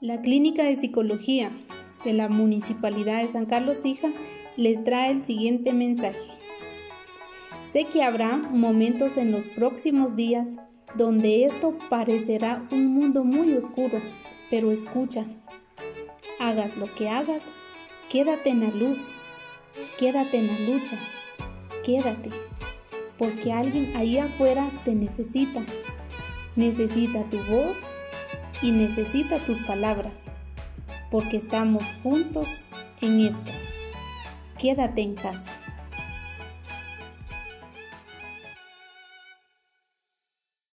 La Clínica de Psicología de la Municipalidad de San Carlos Hija les trae el siguiente mensaje. Sé que habrá momentos en los próximos días donde esto parecerá un mundo muy oscuro, pero escucha, hagas lo que hagas, quédate en la luz, quédate en la lucha, quédate, porque alguien ahí afuera te necesita, necesita tu voz y necesita tus palabras, porque estamos juntos en esto. Quédate en casa.